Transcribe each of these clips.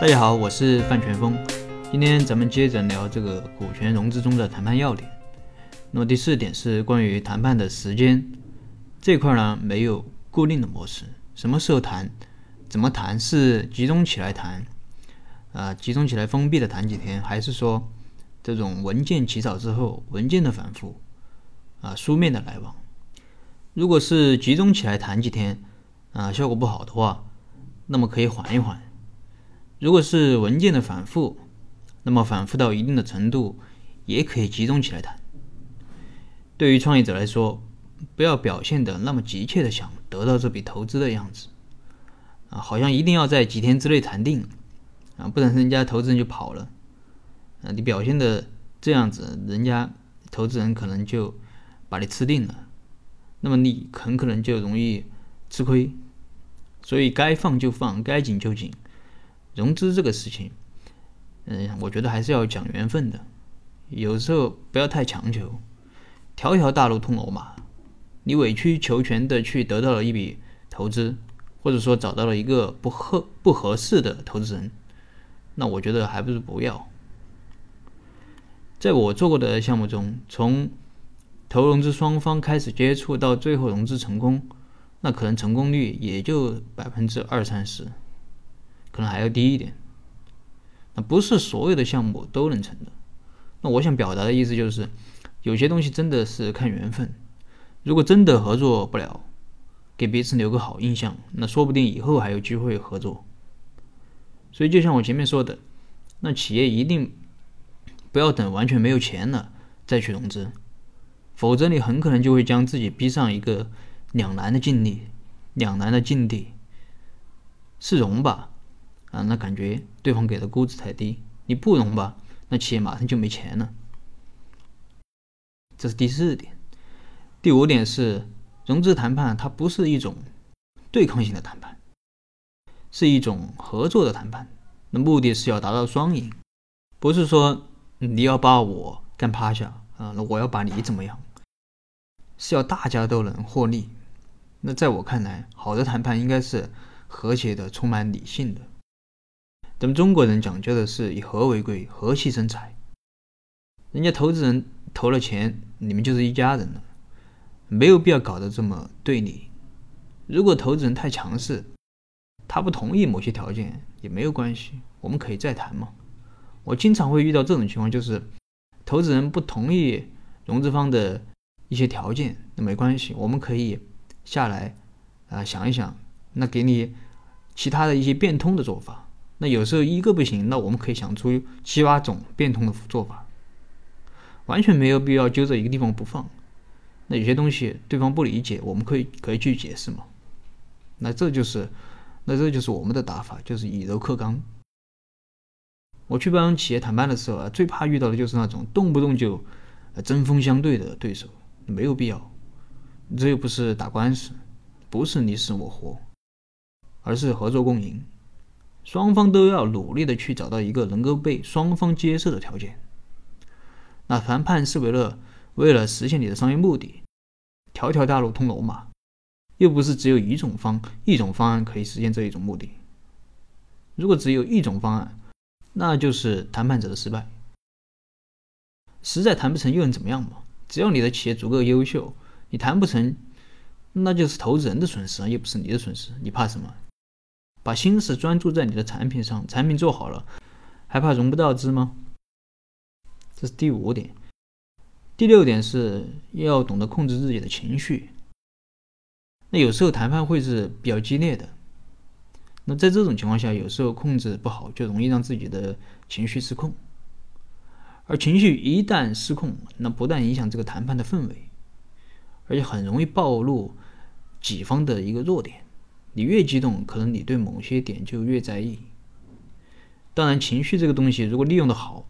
大家好，我是范全峰。今天咱们接着聊这个股权融资中的谈判要点。那么第四点是关于谈判的时间这块呢，没有固定的模式。什么时候谈，怎么谈？是集中起来谈，啊，集中起来封闭的谈几天，还是说这种文件起草之后，文件的反复，啊，书面的来往？如果是集中起来谈几天，啊，效果不好的话，那么可以缓一缓。如果是文件的反复，那么反复到一定的程度，也可以集中起来谈。对于创业者来说，不要表现的那么急切的想得到这笔投资的样子，啊，好像一定要在几天之内谈定，啊，不然人家投资人就跑了，啊，你表现的这样子，人家投资人可能就把你吃定了，那么你很可能就容易吃亏。所以该放就放，该紧就紧。融资这个事情，嗯，我觉得还是要讲缘分的。有时候不要太强求，条条大路通罗马。你委曲求全的去得到了一笔投资，或者说找到了一个不合不合适的投资人，那我觉得还不如不要。在我做过的项目中，从投融资双方开始接触到最后融资成功，那可能成功率也就百分之二三十。可能还要低一点，那不是所有的项目都能成的。那我想表达的意思就是，有些东西真的是看缘分。如果真的合作不了，给彼此留个好印象，那说不定以后还有机会合作。所以就像我前面说的，那企业一定不要等完全没有钱了再去融资，否则你很可能就会将自己逼上一个两难的境地。两难的境地是融吧？啊，那感觉对方给的估值太低，你不融吧，那企业马上就没钱了。这是第四点，第五点是融资谈判，它不是一种对抗性的谈判，是一种合作的谈判。那目的是要达到双赢，不是说你要把我干趴下啊，那我要把你怎么样，是要大家都能获利。那在我看来，好的谈判应该是和谐的，充满理性的。咱们中国人讲究的是以和为贵，和气生财。人家投资人投了钱，你们就是一家人了，没有必要搞得这么对立。如果投资人太强势，他不同意某些条件也没有关系，我们可以再谈嘛。我经常会遇到这种情况，就是投资人不同意融资方的一些条件，那没关系，我们可以下来啊想一想，那给你其他的一些变通的做法。那有时候一个不行，那我们可以想出七八种变通的做法，完全没有必要揪着一个地方不放。那有些东西对方不理解，我们可以可以去解释嘛。那这就是，那这就是我们的打法，就是以柔克刚。我去帮企业谈判的时候啊，最怕遇到的就是那种动不动就针锋相对的对手，没有必要。这又不是打官司，不是你死我活，而是合作共赢。双方都要努力的去找到一个能够被双方接受的条件。那谈判是为了为了实现你的商业目的，条条大路通罗马，又不是只有一种方一种方案可以实现这一种目的。如果只有一种方案，那就是谈判者的失败。实在谈不成又能怎么样嘛？只要你的企业足够优秀，你谈不成，那就是投资人的损失，又不是你的损失，你怕什么？把心思专注在你的产品上，产品做好了，还怕融不到资吗？这是第五点。第六点是要懂得控制自己的情绪。那有时候谈判会是比较激烈的，那在这种情况下，有时候控制不好，就容易让自己的情绪失控。而情绪一旦失控，那不但影响这个谈判的氛围，而且很容易暴露己方的一个弱点。你越激动，可能你对某些点就越在意。当然，情绪这个东西，如果利用的好，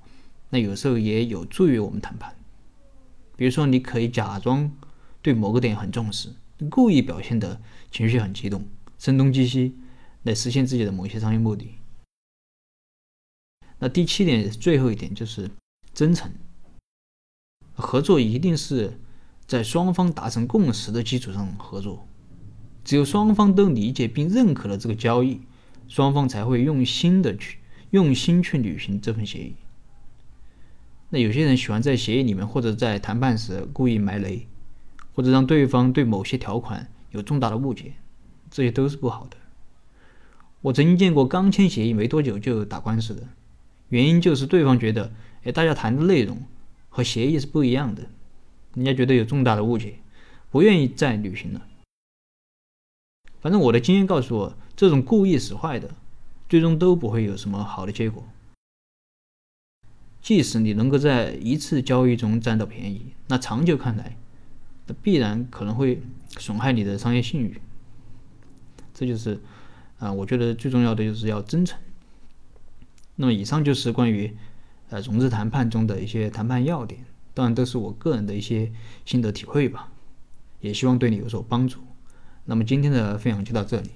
那有时候也有助于我们谈判。比如说，你可以假装对某个点很重视，故意表现的情绪很激动，声东击西，来实现自己的某些商业目的。那第七点，最后一点就是真诚。合作一定是在双方达成共识的基础上合作。只有双方都理解并认可了这个交易，双方才会用心的去用心去履行这份协议。那有些人喜欢在协议里面或者在谈判时故意埋雷，或者让对方对某些条款有重大的误解，这些都是不好的。我曾经见过刚签协议没多久就打官司的，原因就是对方觉得，哎，大家谈的内容和协议是不一样的，人家觉得有重大的误解，不愿意再履行了。反正我的经验告诉我，这种故意使坏的，最终都不会有什么好的结果。即使你能够在一次交易中占到便宜，那长久看来，那必然可能会损害你的商业信誉。这就是啊，我觉得最重要的就是要真诚。那么以上就是关于呃融资谈判中的一些谈判要点，当然都是我个人的一些心得体会吧，也希望对你有所帮助。那么今天的分享就到这里。